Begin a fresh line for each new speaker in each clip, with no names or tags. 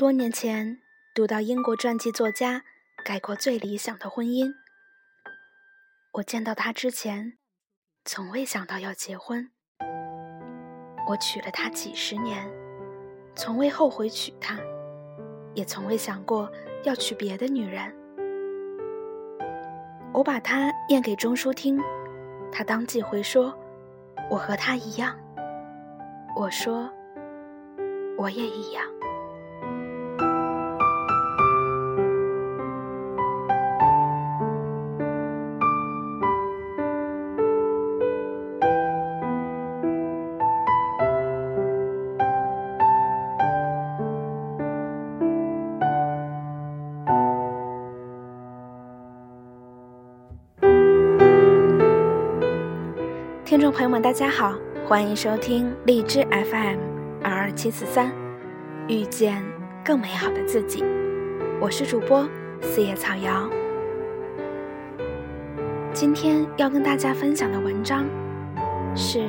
多年前，读到英国传记作家概括最理想的婚姻。我见到他之前，从未想到要结婚。我娶了她几十年，从未后悔娶她，也从未想过要娶别的女人。我把她念给钟书听，他当即回说：“我和他一样。”我说：“我也一样。”友们，大家好，欢迎收听荔枝 FM 二二七四三，遇见更美好的自己。我是主播四叶草瑶。今天要跟大家分享的文章是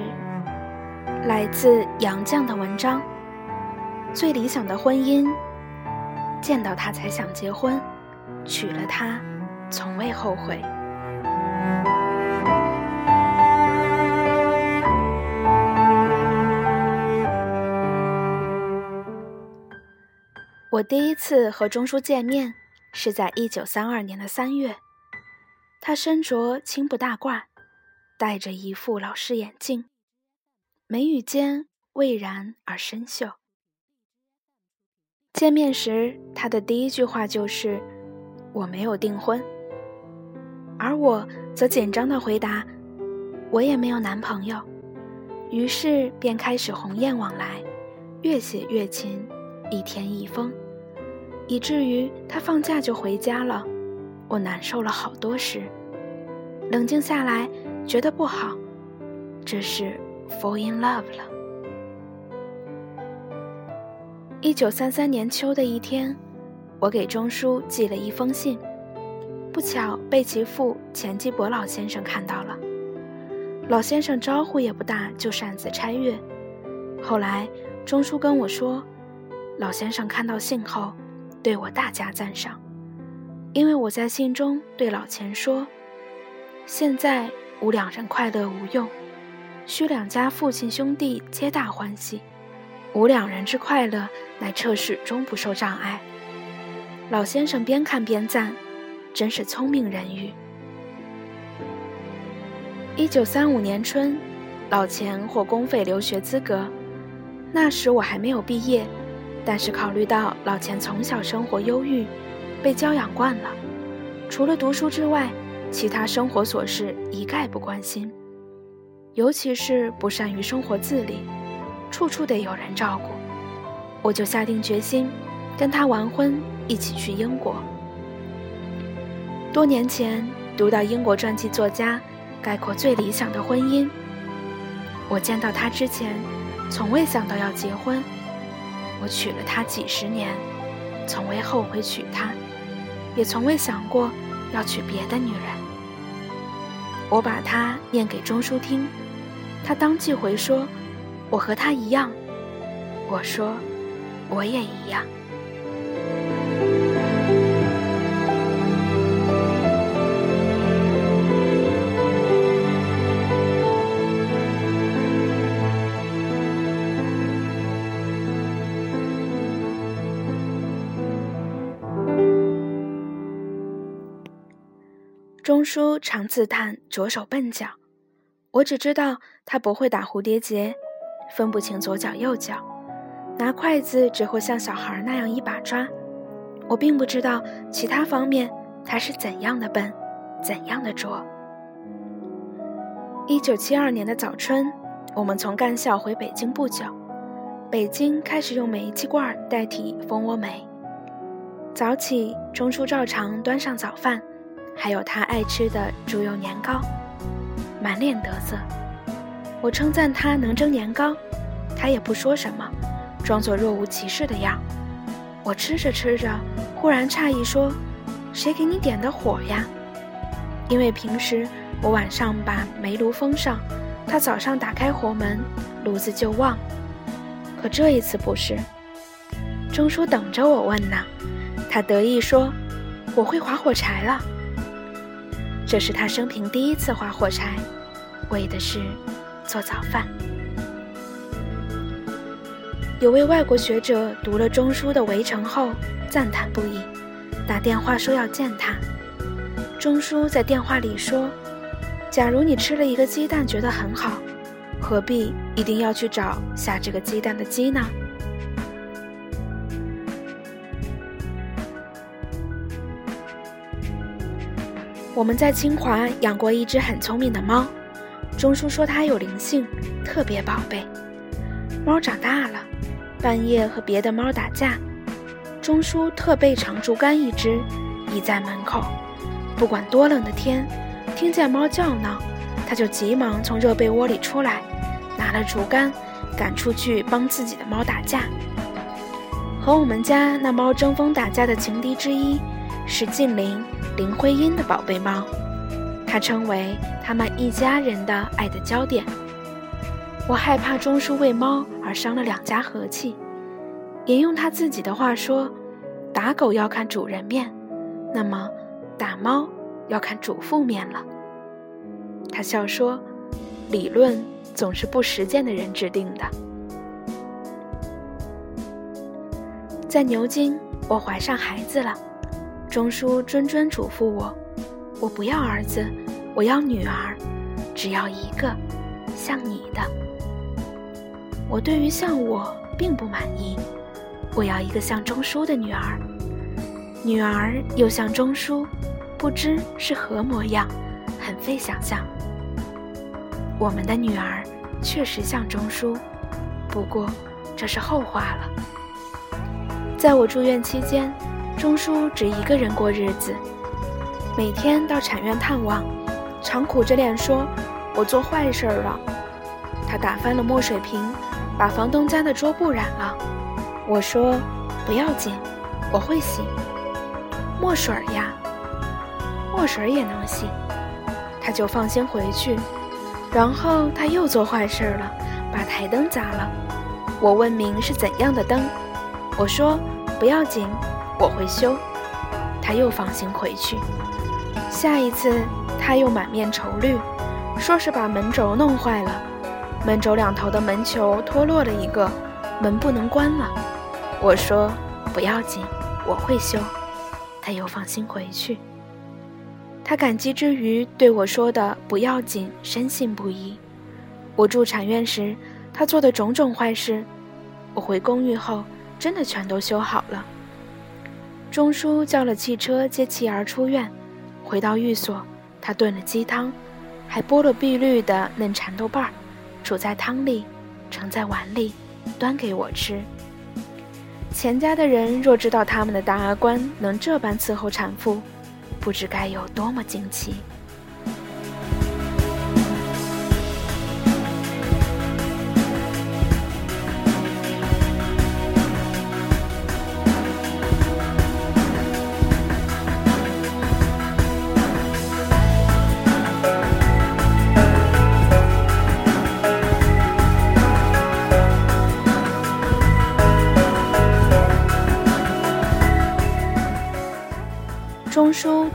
来自杨绛的文章《最理想的婚姻》，见到他才想结婚，娶了她从未后悔。我第一次和钟书见面，是在一九三二年的三月。他身着青布大褂，戴着一副老式眼镜，眉宇间蔚然而深秀。见面时，他的第一句话就是：“我没有订婚。”而我则紧张的回答：“我也没有男朋友。”于是便开始鸿雁往来，越写越勤。一天一封，以至于他放假就回家了，我难受了好多时。冷静下来，觉得不好，这是 fall in love 了。一九三三年秋的一天，我给钟书寄了一封信，不巧被其父钱基伯老先生看到了。老先生招呼也不大，就擅自拆阅。后来钟书跟我说。老先生看到信后，对我大加赞赏，因为我在信中对老钱说：“现在吾两人快乐无用，须两家父亲兄弟皆大欢喜，吾两人之快乐乃彻始终不受障碍。”老先生边看边赞，真是聪明人语。一九三五年春，老钱获公费留学资格，那时我还没有毕业。但是考虑到老钱从小生活忧郁，被教养惯了，除了读书之外，其他生活琐事一概不关心，尤其是不善于生活自理，处处得有人照顾，我就下定决心，跟他完婚，一起去英国。多年前读到英国传记作家概括最理想的婚姻，我见到他之前，从未想到要结婚。我娶了她几十年，从未后悔娶她，也从未想过要娶别的女人。我把她念给钟书听，他当即回说：“我和她一样。”我说：“我也一样。”钟书常自叹左手笨脚，我只知道他不会打蝴蝶结，分不清左脚右脚，拿筷子只会像小孩那样一把抓。我并不知道其他方面他是怎样的笨，怎样的拙。一九七二年的早春，我们从干校回北京不久，北京开始用煤气罐代替蜂窝煤。早起，钟书照常端上早饭。还有他爱吃的猪油年糕，满脸得瑟。我称赞他能蒸年糕，他也不说什么，装作若无其事的样。我吃着吃着，忽然诧异说：“谁给你点的火呀？”因为平时我晚上把煤炉封上，他早上打开火门，炉子就旺。可这一次不是。钟叔等着我问呢。他得意说：“我会划火柴了。”这是他生平第一次划火柴，为的是做早饭。有位外国学者读了钟书的《围城》后，赞叹不已，打电话说要见他。钟书在电话里说：“假如你吃了一个鸡蛋觉得很好，何必一定要去找下这个鸡蛋的鸡呢？”我们在清华养过一只很聪明的猫，钟叔说它有灵性，特别宝贝。猫长大了，半夜和别的猫打架，钟叔特备长竹竿一只，倚在门口，不管多冷的天，听见猫叫闹，他就急忙从热被窝里出来，拿了竹竿，赶出去帮自己的猫打架。和我们家那猫争锋打架的情敌之一，是近邻。林徽因的宝贝猫，它称为他们一家人的爱的焦点。我害怕钟叔为猫而伤了两家和气。引用他自己的话说：“打狗要看主人面，那么打猫要看主妇面了。”他笑说：“理论总是不实践的人制定的。”在牛津，我怀上孩子了。钟叔谆谆嘱咐我：“我不要儿子，我要女儿，只要一个，像你的。”我对于像我并不满意，我要一个像钟叔的女儿，女儿又像钟叔，不知是何模样，很费想象。我们的女儿确实像钟叔，不过这是后话了。在我住院期间。钟叔只一个人过日子，每天到产院探望，常苦着脸说：“我做坏事了。”他打翻了墨水瓶，把房东家的桌布染了。我说：“不要紧，我会洗。”墨水呀，墨水也能洗，他就放心回去。然后他又做坏事了，把台灯砸了。我问明是怎样的灯，我说：“不要紧。”我会修，他又放心回去。下一次他又满面愁虑，说是把门轴弄坏了，门轴两头的门球脱落了一个，门不能关了。我说不要紧，我会修，他又放心回去。他感激之余对我说的不要紧深信不疑。我住产院时，他做的种种坏事，我回公寓后真的全都修好了。钟叔叫了汽车接妻儿出院，回到寓所，他炖了鸡汤，还剥了碧绿的嫩蚕豆瓣儿，煮在汤里，盛在碗里，端给我吃。钱家的人若知道他们的大阿官能这般伺候产妇，不知该有多么惊奇。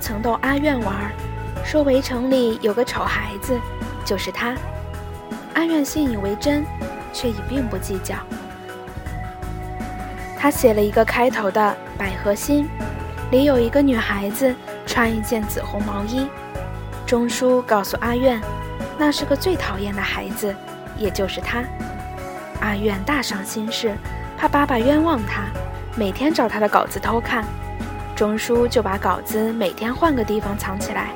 曾逗阿苑玩，说围城里有个丑孩子，就是他。阿苑信以为真，却也并不计较。他写了一个开头的“百合心”，里有一个女孩子穿一件紫红毛衣。钟叔告诉阿苑，那是个最讨厌的孩子，也就是他。阿苑大伤心事，怕爸爸冤枉他，每天找他的稿子偷看。钟叔就把稿子每天换个地方藏起来，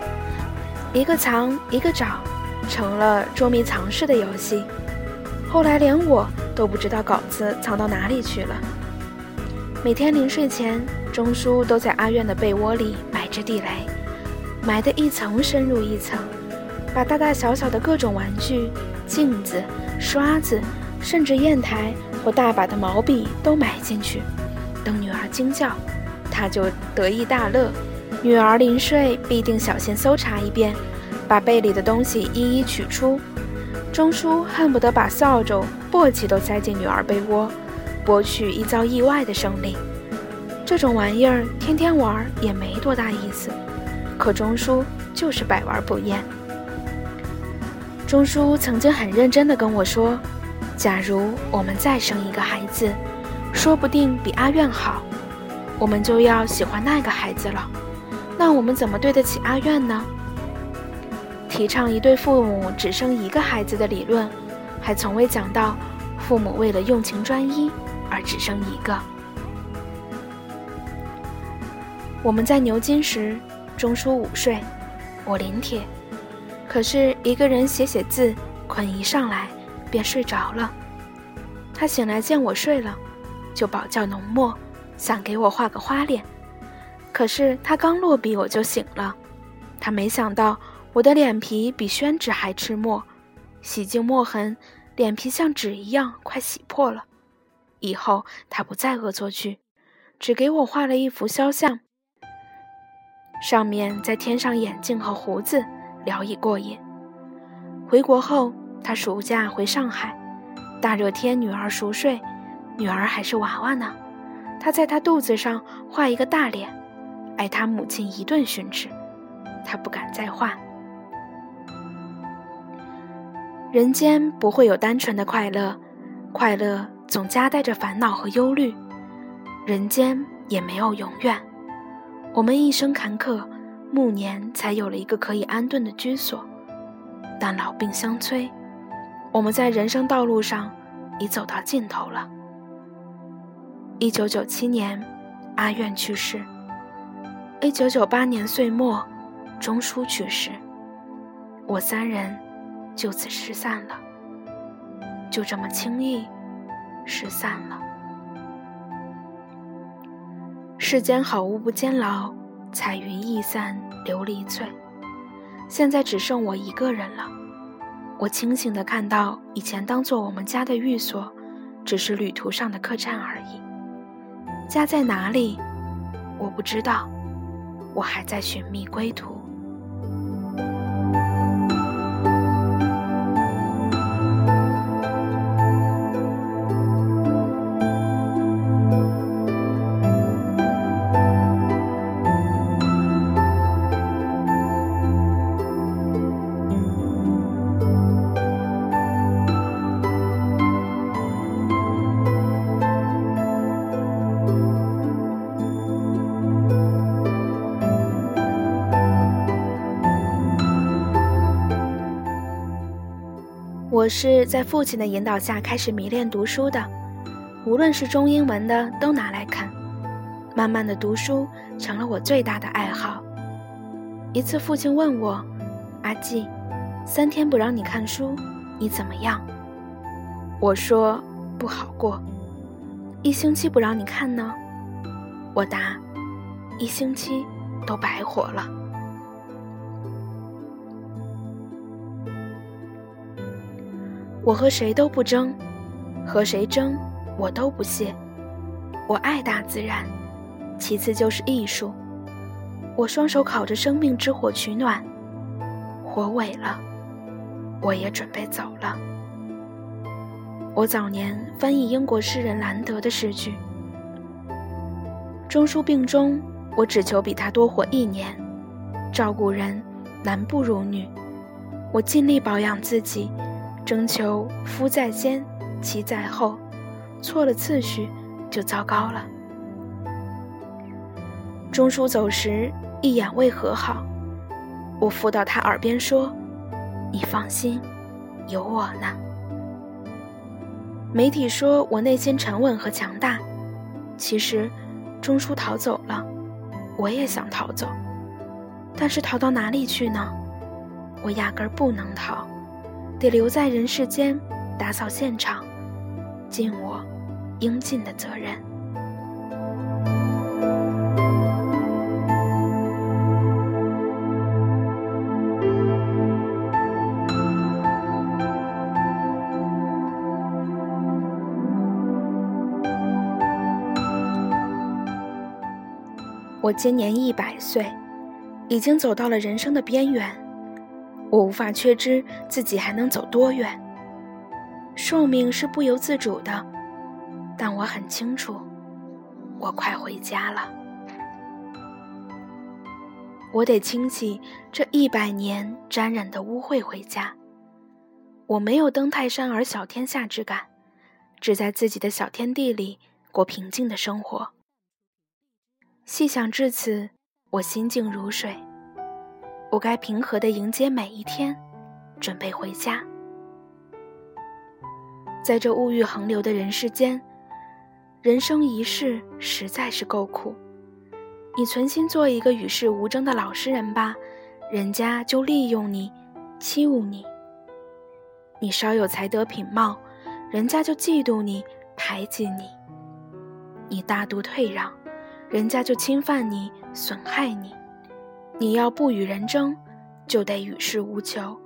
一个藏一个找，成了捉迷藏式的游戏。后来连我都不知道稿子藏到哪里去了。每天临睡前，钟叔都在阿苑的被窝里埋着地雷，埋得一层深入一层，把大大小小的各种玩具、镜子、刷子，甚至砚台或大把的毛笔都埋进去，等女儿惊叫。他就得意大乐，女儿临睡必定小心搜查一遍，把被里的东西一一取出。钟叔恨不得把扫帚、簸箕都塞进女儿被窝，博取一遭意外的胜利。这种玩意儿天天玩也没多大意思，可钟叔就是百玩不厌。钟叔曾经很认真地跟我说：“假如我们再生一个孩子，说不定比阿苑好，我们就要喜欢那个孩子了。那我们怎么对得起阿苑呢？”提倡一对父母只生一个孩子的理论，还从未讲到父母为了用情专一而只生一个。我们在牛津时，钟书午睡，我临帖。可是一个人写写字，困一上来便睡着了。他醒来见我睡了，就饱教浓墨，想给我画个花脸。可是他刚落笔，我就醒了。他没想到我的脸皮比宣纸还吃墨，洗净墨痕，脸皮像纸一样快洗破了。以后他不再恶作剧，只给我画了一幅肖像。上面再添上眼镜和胡子，聊以过瘾。回国后，他暑假回上海，大热天女儿熟睡，女儿还是娃娃呢，他在他肚子上画一个大脸，挨他母亲一顿训斥，他不敢再画。人间不会有单纯的快乐，快乐总夹带着烦恼和忧虑，人间也没有永远。我们一生坎坷，暮年才有了一个可以安顿的居所。但老病相催，我们在人生道路上已走到尽头了。一九九七年，阿苑去世；一九九八年岁末，钟书去世。我三人就此失散了，就这么轻易失散了。世间好物不坚牢，彩云易散琉璃脆。现在只剩我一个人了。我清醒的看到，以前当做我们家的寓所，只是旅途上的客栈而已。家在哪里？我不知道。我还在寻觅归途。是在父亲的引导下开始迷恋读书的，无论是中英文的都拿来看。慢慢的，读书成了我最大的爱好。一次，父亲问我：“阿季，三天不让你看书，你怎么样？”我说：“不好过。”一星期不让你看呢？我答：“一星期都白活了。”我和谁都不争，和谁争我都不屑。我爱大自然，其次就是艺术。我双手烤着生命之火取暖，火萎了，我也准备走了。我早年翻译英国诗人兰德的诗句。钟书病中，我只求比他多活一年。照顾人，男不如女，我尽力保养自己。征求夫在先，妻在后，错了次序就糟糕了。钟书走时一眼未和好，我附到他耳边说：“你放心，有我呢。”媒体说我内心沉稳和强大，其实钟书逃走了，我也想逃走，但是逃到哪里去呢？我压根儿不能逃。得留在人世间，打扫现场，尽我应尽的责任。我今年一百岁，已经走到了人生的边缘。我无法确知自己还能走多远。寿命是不由自主的，但我很清楚，我快回家了。我得清洗这一百年沾染的污秽回家。我没有登泰山而小天下之感，只在自己的小天地里过平静的生活。细想至此，我心静如水。我该平和地迎接每一天，准备回家。在这物欲横流的人世间，人生一世实在是够苦。你存心做一个与世无争的老实人吧，人家就利用你，欺侮你；你稍有才德品貌，人家就嫉妒你，排挤你；你大度退让，人家就侵犯你，损害你。你要不与人争，就得与世无求，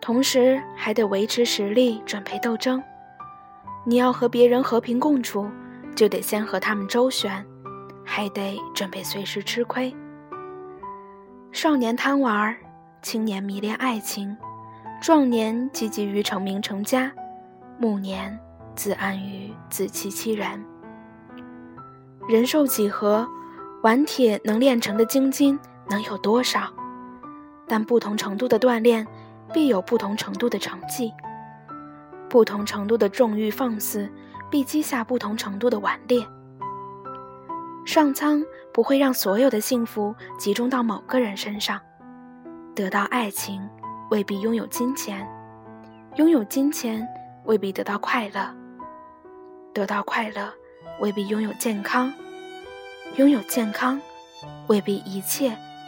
同时还得维持实力，准备斗争。你要和别人和平共处，就得先和他们周旋。还得准备随时吃亏。少年贪玩，青年迷恋爱情，壮年积极于成名成家，暮年自安于自欺欺人。人寿几何，顽铁能炼成的精金能有多少？但不同程度的锻炼，必有不同程度的成绩；不同程度的纵欲放肆，必积下不同程度的顽劣。上苍不会让所有的幸福集中到某个人身上。得到爱情未必拥有金钱，拥有金钱未必得到快乐，得到快乐未必拥有健康，拥有健康未必一切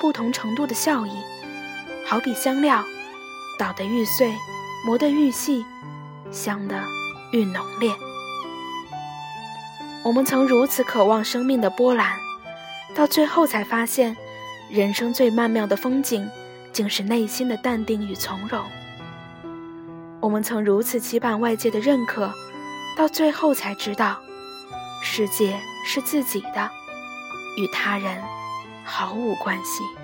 不同程度的效益。好比香料，捣得愈碎，磨得愈细，香的愈浓烈。我们曾如此渴望生命的波澜，到最后才发现，人生最曼妙的风景，竟是内心的淡定与从容。我们曾如此期盼外界的认可，到最后才知道，世界是自己的，与他人毫无关系。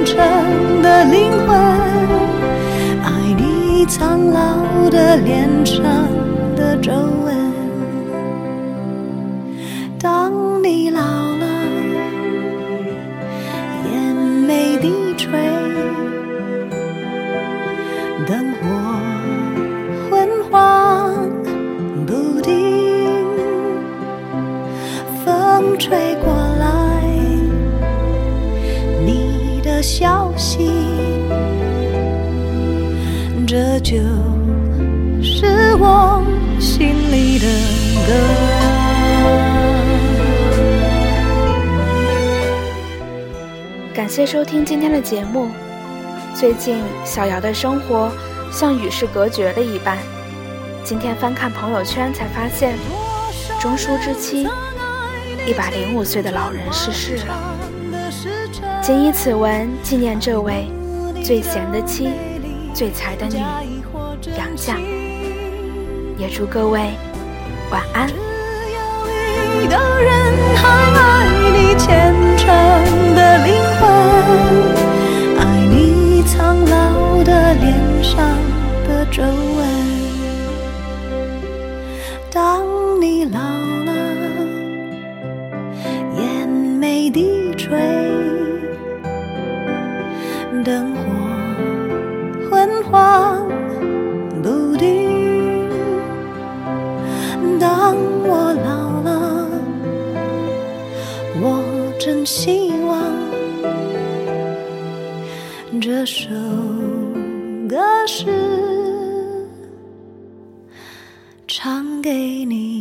虔诚的灵魂，爱你苍老的脸上的皱
今天的节目。最近小姚的生活像与世隔绝了一般。今天翻看朋友圈才发现，钟书之妻一百零五岁的老人逝世了。谨以此文纪念这位最贤的妻、最才的女杨绛。也祝各位晚安。
爱脸上的皱纹。当你老了，眼眉低垂，灯火昏黄不定。当我老了，我真希望。这首是唱给你。